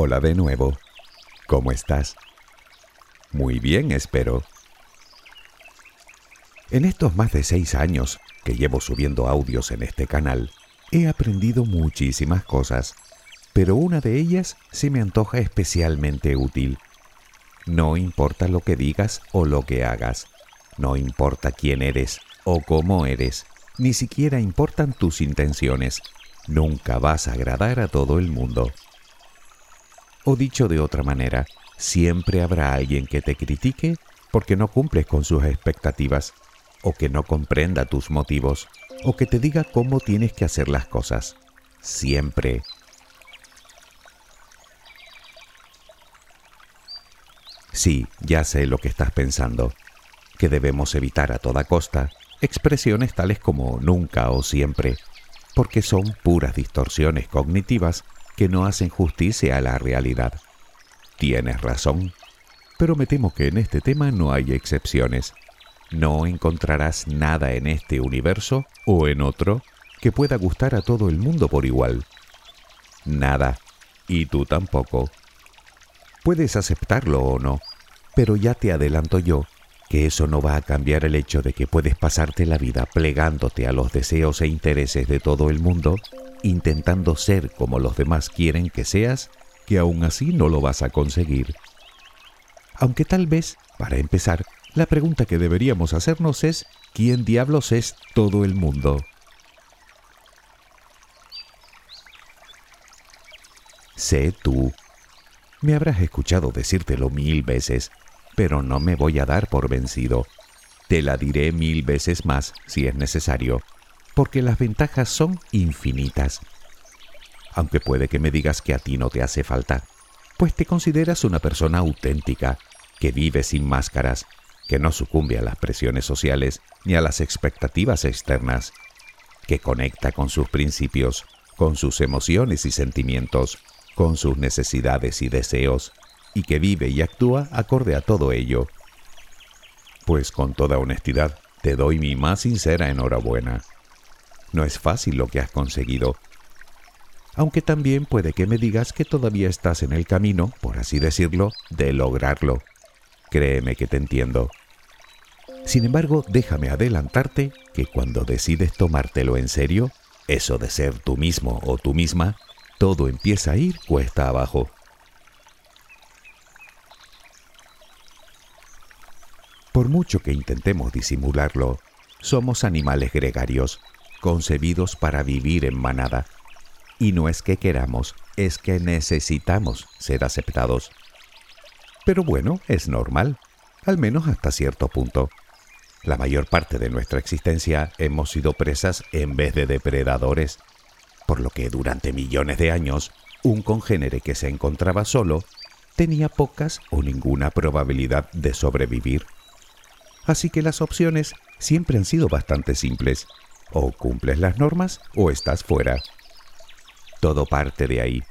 Hola de nuevo. ¿Cómo estás? Muy bien, espero. En estos más de seis años que llevo subiendo audios en este canal, he aprendido muchísimas cosas, pero una de ellas se me antoja especialmente útil. No importa lo que digas o lo que hagas, no importa quién eres o cómo eres, ni siquiera importan tus intenciones, nunca vas a agradar a todo el mundo. O dicho de otra manera, siempre habrá alguien que te critique porque no cumples con sus expectativas, o que no comprenda tus motivos, o que te diga cómo tienes que hacer las cosas. Siempre. Sí, ya sé lo que estás pensando, que debemos evitar a toda costa expresiones tales como nunca o siempre, porque son puras distorsiones cognitivas que no hacen justicia a la realidad. Tienes razón, pero me temo que en este tema no hay excepciones. No encontrarás nada en este universo o en otro que pueda gustar a todo el mundo por igual. Nada, y tú tampoco. Puedes aceptarlo o no, pero ya te adelanto yo que eso no va a cambiar el hecho de que puedes pasarte la vida plegándote a los deseos e intereses de todo el mundo, intentando ser como los demás quieren que seas, que aún así no lo vas a conseguir. Aunque tal vez, para empezar, la pregunta que deberíamos hacernos es, ¿quién diablos es todo el mundo? Sé tú. Me habrás escuchado decírtelo mil veces, pero no me voy a dar por vencido. Te la diré mil veces más si es necesario, porque las ventajas son infinitas. Aunque puede que me digas que a ti no te hace falta, pues te consideras una persona auténtica, que vive sin máscaras, que no sucumbe a las presiones sociales ni a las expectativas externas, que conecta con sus principios, con sus emociones y sentimientos, con sus necesidades y deseos, y que vive y actúa acorde a todo ello. Pues con toda honestidad, te doy mi más sincera enhorabuena. No es fácil lo que has conseguido, aunque también puede que me digas que todavía estás en el camino, por así decirlo, de lograrlo. Créeme que te entiendo. Sin embargo, déjame adelantarte que cuando decides tomártelo en serio, eso de ser tú mismo o tú misma, todo empieza a ir cuesta abajo. Por mucho que intentemos disimularlo, somos animales gregarios, concebidos para vivir en manada. Y no es que queramos, es que necesitamos ser aceptados. Pero bueno, es normal, al menos hasta cierto punto. La mayor parte de nuestra existencia hemos sido presas en vez de depredadores, por lo que durante millones de años, un congénere que se encontraba solo tenía pocas o ninguna probabilidad de sobrevivir. Así que las opciones siempre han sido bastante simples. O cumples las normas o estás fuera. Todo parte de ahí.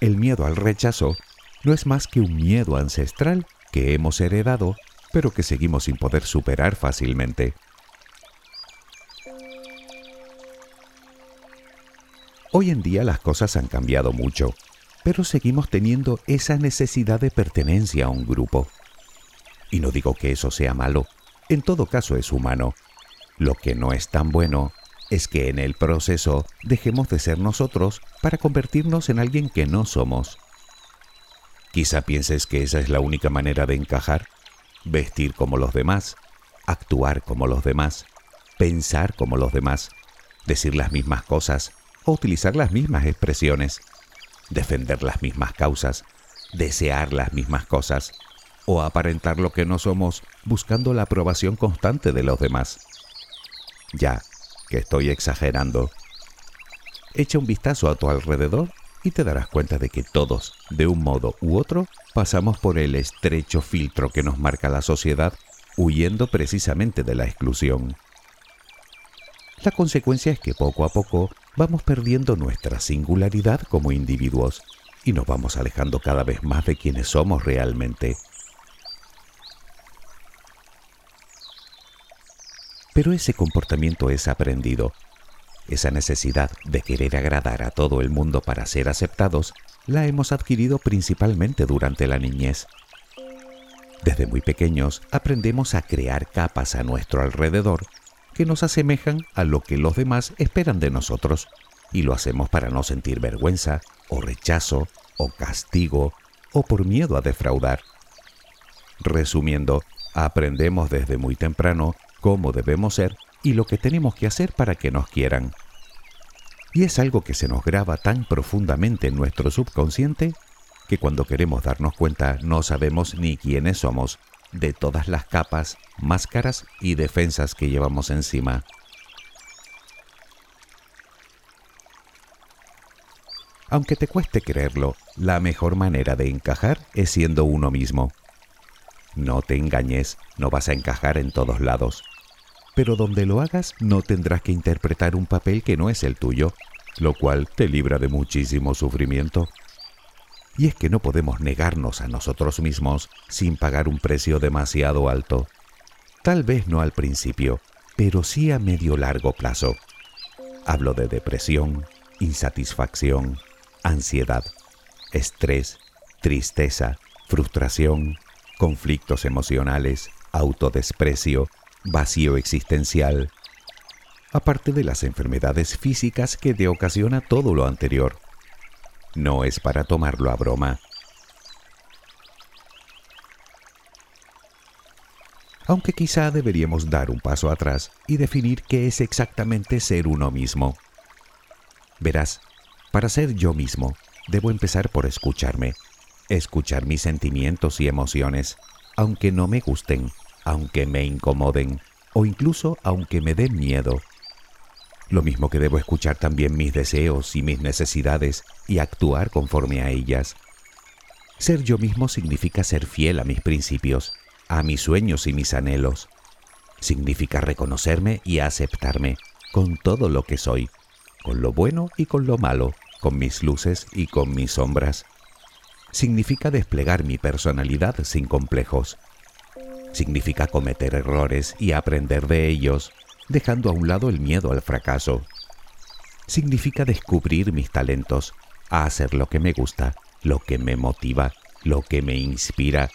El miedo al rechazo no es más que un miedo ancestral que hemos heredado, pero que seguimos sin poder superar fácilmente. Hoy en día las cosas han cambiado mucho, pero seguimos teniendo esa necesidad de pertenencia a un grupo. Y no digo que eso sea malo, en todo caso es humano. Lo que no es tan bueno es que en el proceso dejemos de ser nosotros para convertirnos en alguien que no somos. Quizá pienses que esa es la única manera de encajar, vestir como los demás, actuar como los demás, pensar como los demás, decir las mismas cosas o utilizar las mismas expresiones, defender las mismas causas, desear las mismas cosas o aparentar lo que no somos buscando la aprobación constante de los demás. Ya, que estoy exagerando. Echa un vistazo a tu alrededor y te darás cuenta de que todos, de un modo u otro, pasamos por el estrecho filtro que nos marca la sociedad, huyendo precisamente de la exclusión. La consecuencia es que poco a poco vamos perdiendo nuestra singularidad como individuos y nos vamos alejando cada vez más de quienes somos realmente. Pero ese comportamiento es aprendido. esa necesidad de querer agradar a todo el mundo para ser aceptados la hemos adquirido principalmente durante la niñez. Desde muy pequeños aprendemos a crear capas a nuestro alrededor que nos asemejan a lo que los demás esperan de nosotros y lo hacemos para no sentir vergüenza o rechazo o castigo o por miedo a defraudar. Resumiendo, aprendemos desde muy temprano cómo debemos ser y lo que tenemos que hacer para que nos quieran. Y es algo que se nos graba tan profundamente en nuestro subconsciente que cuando queremos darnos cuenta no sabemos ni quiénes somos de todas las capas, máscaras y defensas que llevamos encima. Aunque te cueste creerlo, la mejor manera de encajar es siendo uno mismo. No te engañes, no vas a encajar en todos lados. Pero donde lo hagas no tendrás que interpretar un papel que no es el tuyo, lo cual te libra de muchísimo sufrimiento. Y es que no podemos negarnos a nosotros mismos sin pagar un precio demasiado alto. Tal vez no al principio, pero sí a medio largo plazo. Hablo de depresión, insatisfacción, ansiedad, estrés, tristeza, frustración, conflictos emocionales, autodesprecio, vacío existencial, aparte de las enfermedades físicas que te ocasiona todo lo anterior. No es para tomarlo a broma. Aunque quizá deberíamos dar un paso atrás y definir qué es exactamente ser uno mismo. Verás, para ser yo mismo, debo empezar por escucharme, escuchar mis sentimientos y emociones, aunque no me gusten, aunque me incomoden o incluso aunque me den miedo. Lo mismo que debo escuchar también mis deseos y mis necesidades y actuar conforme a ellas. Ser yo mismo significa ser fiel a mis principios, a mis sueños y mis anhelos. Significa reconocerme y aceptarme con todo lo que soy, con lo bueno y con lo malo, con mis luces y con mis sombras. Significa desplegar mi personalidad sin complejos. Significa cometer errores y aprender de ellos, dejando a un lado el miedo al fracaso. Significa descubrir mis talentos, a hacer lo que me gusta, lo que me motiva, lo que me inspira,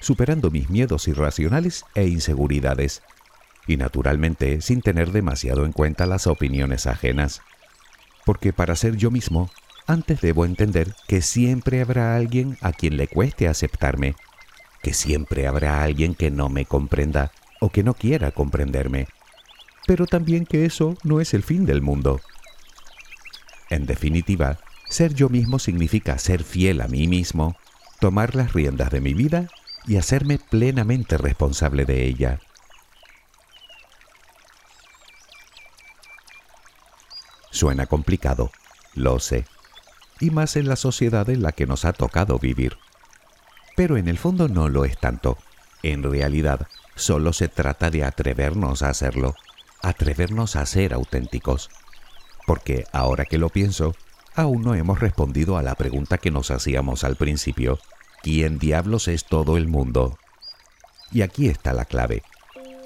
superando mis miedos irracionales e inseguridades, y naturalmente sin tener demasiado en cuenta las opiniones ajenas porque para ser yo mismo, antes debo entender que siempre habrá alguien a quien le cueste aceptarme, que siempre habrá alguien que no me comprenda o que no quiera comprenderme, pero también que eso no es el fin del mundo. En definitiva, ser yo mismo significa ser fiel a mí mismo, tomar las riendas de mi vida y hacerme plenamente responsable de ella. Suena complicado, lo sé, y más en la sociedad en la que nos ha tocado vivir. Pero en el fondo no lo es tanto. En realidad, solo se trata de atrevernos a hacerlo, atrevernos a ser auténticos. Porque ahora que lo pienso, aún no hemos respondido a la pregunta que nos hacíamos al principio, ¿quién diablos es todo el mundo? Y aquí está la clave.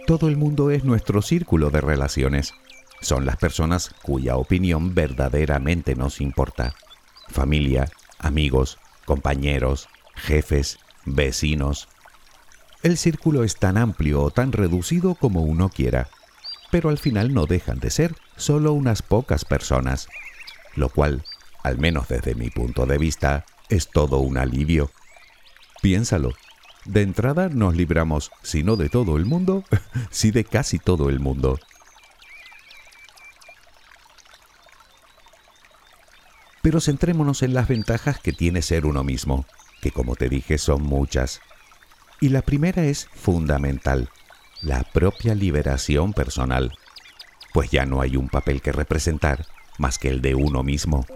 Todo el mundo es nuestro círculo de relaciones, son las personas cuya opinión verdaderamente nos importa. Familia, amigos, compañeros, jefes, vecinos. El círculo es tan amplio o tan reducido como uno quiera, pero al final no dejan de ser solo unas pocas personas, lo cual, al menos desde mi punto de vista, es todo un alivio. Piénsalo, de entrada nos libramos, si no de todo el mundo, sí de casi todo el mundo. Pero centrémonos en las ventajas que tiene ser uno mismo, que como te dije son muchas. Y la primera es fundamental, la propia liberación personal, pues ya no hay un papel que representar más que el de uno mismo.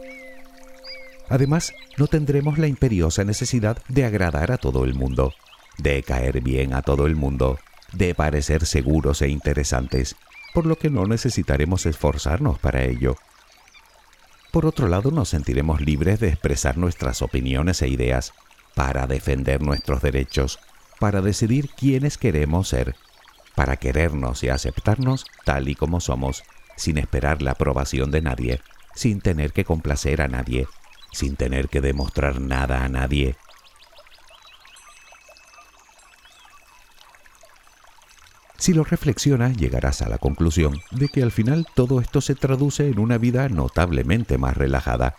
Además, no tendremos la imperiosa necesidad de agradar a todo el mundo, de caer bien a todo el mundo, de parecer seguros e interesantes, por lo que no necesitaremos esforzarnos para ello. Por otro lado, nos sentiremos libres de expresar nuestras opiniones e ideas para defender nuestros derechos, para decidir quiénes queremos ser, para querernos y aceptarnos tal y como somos, sin esperar la aprobación de nadie, sin tener que complacer a nadie, sin tener que demostrar nada a nadie. Si lo reflexionas, llegarás a la conclusión de que al final todo esto se traduce en una vida notablemente más relajada,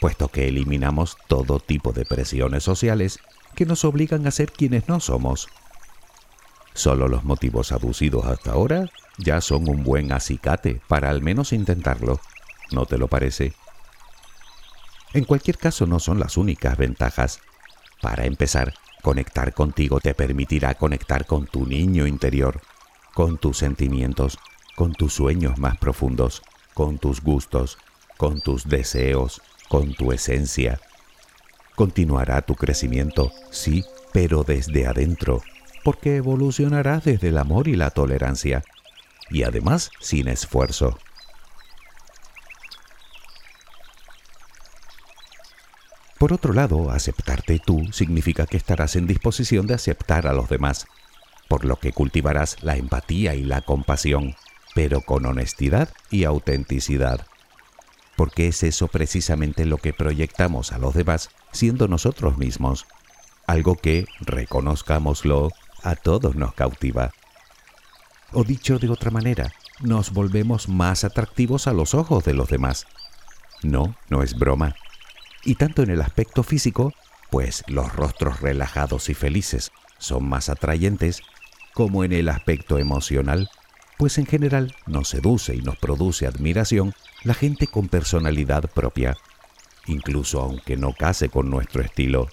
puesto que eliminamos todo tipo de presiones sociales que nos obligan a ser quienes no somos. Solo los motivos aducidos hasta ahora ya son un buen acicate para al menos intentarlo. ¿No te lo parece? En cualquier caso no son las únicas ventajas. Para empezar, conectar contigo te permitirá conectar con tu niño interior, con tus sentimientos, con tus sueños más profundos, con tus gustos, con tus deseos, con tu esencia. Continuará tu crecimiento, sí, pero desde adentro, porque evolucionarás desde el amor y la tolerancia, y además sin esfuerzo. Por otro lado, aceptarte tú significa que estarás en disposición de aceptar a los demás, por lo que cultivarás la empatía y la compasión, pero con honestidad y autenticidad. Porque es eso precisamente lo que proyectamos a los demás siendo nosotros mismos, algo que, reconozcámoslo, a todos nos cautiva. O dicho de otra manera, nos volvemos más atractivos a los ojos de los demás. No, no es broma y tanto en el aspecto físico, pues los rostros relajados y felices son más atrayentes, como en el aspecto emocional, pues en general nos seduce y nos produce admiración la gente con personalidad propia, incluso aunque no case con nuestro estilo.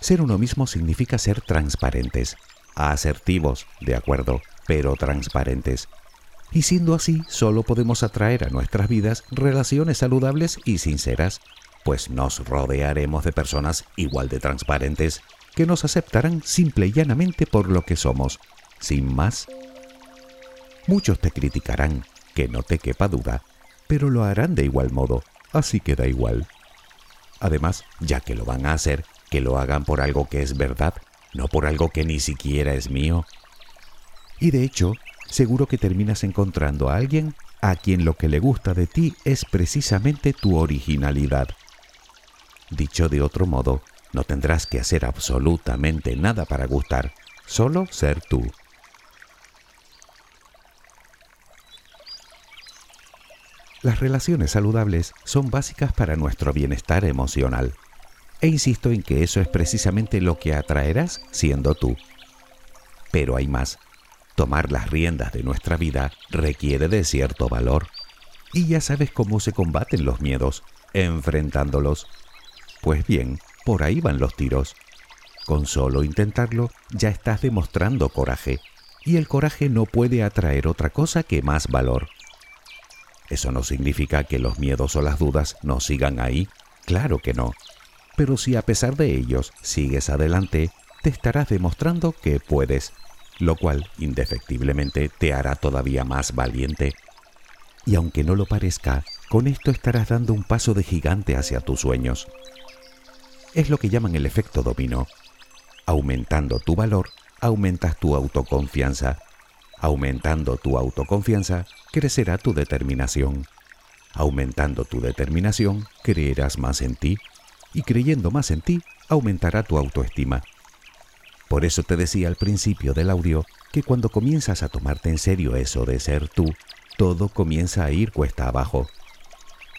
Ser uno mismo significa ser transparentes, asertivos, de acuerdo, pero transparentes, y siendo así, solo podemos atraer a nuestras vidas relaciones saludables y sinceras, pues nos rodearemos de personas igual de transparentes que nos aceptarán simple y llanamente por lo que somos, sin más. Muchos te criticarán, que no te quepa duda, pero lo harán de igual modo, así que da igual. Además, ya que lo van a hacer, que lo hagan por algo que es verdad, no por algo que ni siquiera es mío. Y de hecho, seguro que terminas encontrando a alguien a quien lo que le gusta de ti es precisamente tu originalidad. Dicho de otro modo, no tendrás que hacer absolutamente nada para gustar, solo ser tú. Las relaciones saludables son básicas para nuestro bienestar emocional. E insisto en que eso es precisamente lo que atraerás siendo tú. Pero hay más. Tomar las riendas de nuestra vida requiere de cierto valor. Y ya sabes cómo se combaten los miedos, enfrentándolos. Pues bien, por ahí van los tiros. Con solo intentarlo ya estás demostrando coraje, y el coraje no puede atraer otra cosa que más valor. Eso no significa que los miedos o las dudas no sigan ahí, claro que no. Pero si a pesar de ellos sigues adelante, te estarás demostrando que puedes lo cual indefectiblemente te hará todavía más valiente. Y aunque no lo parezca, con esto estarás dando un paso de gigante hacia tus sueños. Es lo que llaman el efecto dominó. Aumentando tu valor, aumentas tu autoconfianza. Aumentando tu autoconfianza, crecerá tu determinación. Aumentando tu determinación, creerás más en ti. Y creyendo más en ti, aumentará tu autoestima. Por eso te decía al principio del audio que cuando comienzas a tomarte en serio eso de ser tú, todo comienza a ir cuesta abajo.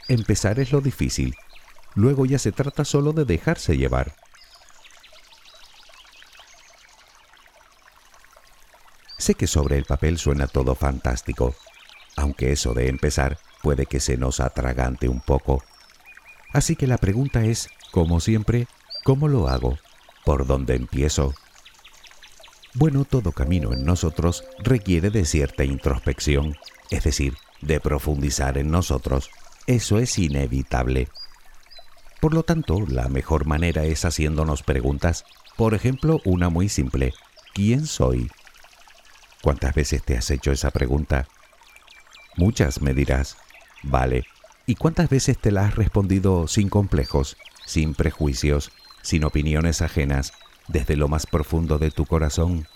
Empezar es lo difícil, luego ya se trata solo de dejarse llevar. Sé que sobre el papel suena todo fantástico, aunque eso de empezar puede que se nos atragante un poco. Así que la pregunta es, como siempre, ¿cómo lo hago? ¿Por dónde empiezo? Bueno, todo camino en nosotros requiere de cierta introspección, es decir, de profundizar en nosotros. Eso es inevitable. Por lo tanto, la mejor manera es haciéndonos preguntas. Por ejemplo, una muy simple. ¿Quién soy? ¿Cuántas veces te has hecho esa pregunta? Muchas, me dirás. Vale. ¿Y cuántas veces te la has respondido sin complejos, sin prejuicios, sin opiniones ajenas, desde lo más profundo de tu corazón?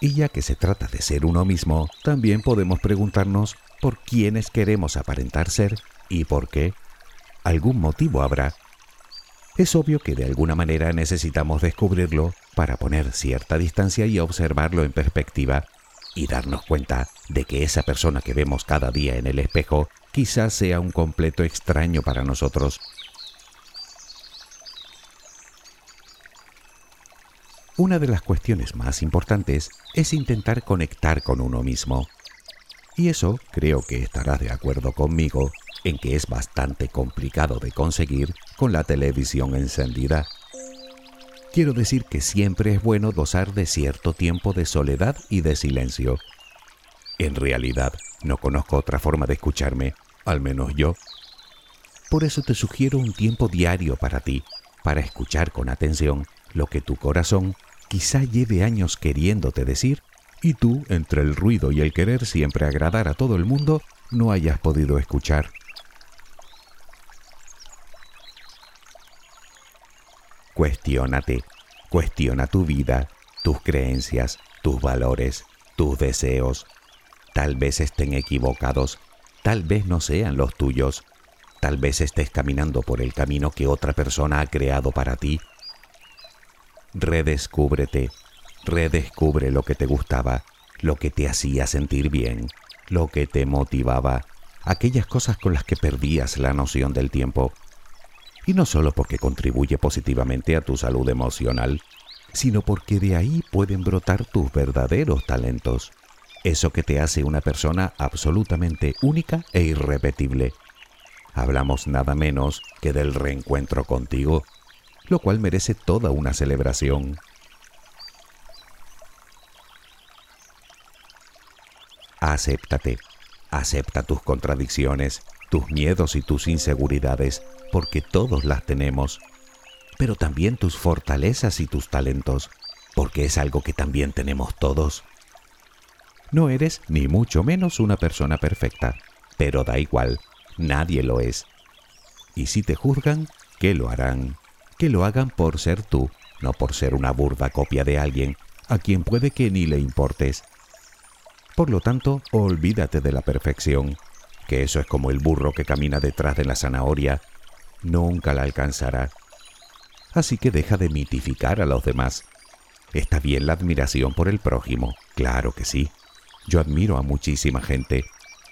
Y ya que se trata de ser uno mismo, también podemos preguntarnos por quiénes queremos aparentar ser y por qué. Algún motivo habrá. Es obvio que de alguna manera necesitamos descubrirlo para poner cierta distancia y observarlo en perspectiva y darnos cuenta de que esa persona que vemos cada día en el espejo quizás sea un completo extraño para nosotros. Una de las cuestiones más importantes es intentar conectar con uno mismo. Y eso creo que estarás de acuerdo conmigo en que es bastante complicado de conseguir con la televisión encendida. Quiero decir que siempre es bueno gozar de cierto tiempo de soledad y de silencio. En realidad, no conozco otra forma de escucharme, al menos yo. Por eso te sugiero un tiempo diario para ti, para escuchar con atención lo que tu corazón quizá lleve años queriéndote decir y tú, entre el ruido y el querer siempre agradar a todo el mundo, no hayas podido escuchar. Cuestiónate, cuestiona tu vida, tus creencias, tus valores, tus deseos. Tal vez estén equivocados, tal vez no sean los tuyos, tal vez estés caminando por el camino que otra persona ha creado para ti. Redescúbrete, redescubre lo que te gustaba, lo que te hacía sentir bien, lo que te motivaba, aquellas cosas con las que perdías la noción del tiempo y no solo porque contribuye positivamente a tu salud emocional, sino porque de ahí pueden brotar tus verdaderos talentos. Eso que te hace una persona absolutamente única e irrepetible. Hablamos nada menos que del reencuentro contigo, lo cual merece toda una celebración. Acéptate, acepta tus contradicciones, tus miedos y tus inseguridades, porque todos las tenemos, pero también tus fortalezas y tus talentos, porque es algo que también tenemos todos. No eres ni mucho menos una persona perfecta, pero da igual, nadie lo es. Y si te juzgan, ¿qué lo harán? Que lo hagan por ser tú, no por ser una burda copia de alguien a quien puede que ni le importes. Por lo tanto, olvídate de la perfección, que eso es como el burro que camina detrás de la zanahoria nunca la alcanzará. Así que deja de mitificar a los demás. Está bien la admiración por el prójimo, claro que sí. Yo admiro a muchísima gente,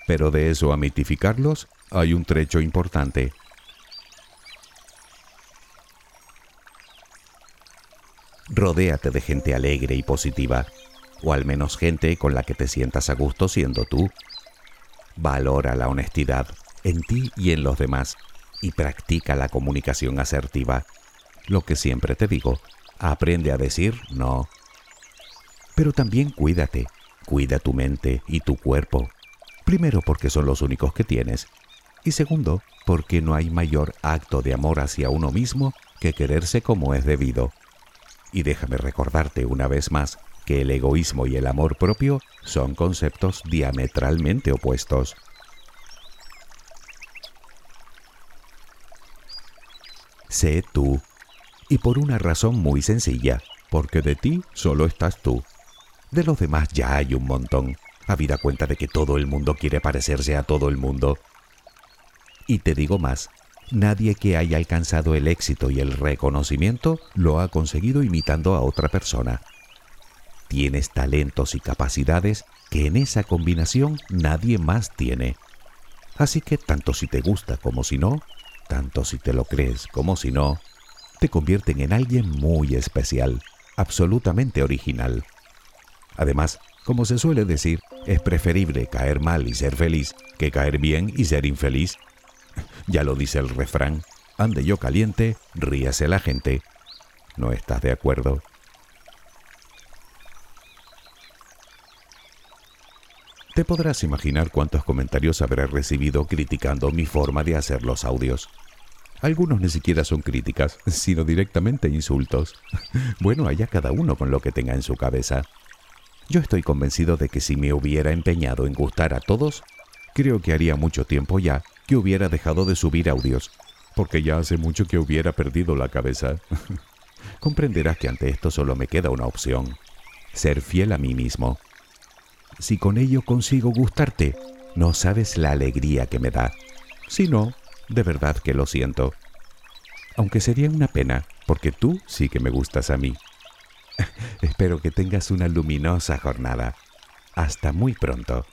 pero de eso a mitificarlos hay un trecho importante. Rodéate de gente alegre y positiva, o al menos gente con la que te sientas a gusto siendo tú. Valora la honestidad en ti y en los demás y practica la comunicación asertiva. Lo que siempre te digo, aprende a decir no. Pero también cuídate, cuida tu mente y tu cuerpo. Primero porque son los únicos que tienes. Y segundo, porque no hay mayor acto de amor hacia uno mismo que quererse como es debido. Y déjame recordarte una vez más que el egoísmo y el amor propio son conceptos diametralmente opuestos. sé tú. Y por una razón muy sencilla, porque de ti solo estás tú. De los demás ya hay un montón, habida cuenta de que todo el mundo quiere parecerse a todo el mundo. Y te digo más, nadie que haya alcanzado el éxito y el reconocimiento lo ha conseguido imitando a otra persona. Tienes talentos y capacidades que en esa combinación nadie más tiene. Así que tanto si te gusta como si no, tanto si te lo crees como si no, te convierten en alguien muy especial, absolutamente original. Además, como se suele decir, es preferible caer mal y ser feliz que caer bien y ser infeliz. Ya lo dice el refrán, ande yo caliente, ríase la gente. ¿No estás de acuerdo? Te podrás imaginar cuántos comentarios habré recibido criticando mi forma de hacer los audios. Algunos ni siquiera son críticas, sino directamente insultos. Bueno, allá cada uno con lo que tenga en su cabeza. Yo estoy convencido de que si me hubiera empeñado en gustar a todos, creo que haría mucho tiempo ya que hubiera dejado de subir audios, porque ya hace mucho que hubiera perdido la cabeza. Comprenderás que ante esto solo me queda una opción, ser fiel a mí mismo. Si con ello consigo gustarte, no sabes la alegría que me da. Si no, de verdad que lo siento. Aunque sería una pena, porque tú sí que me gustas a mí. Espero que tengas una luminosa jornada. Hasta muy pronto.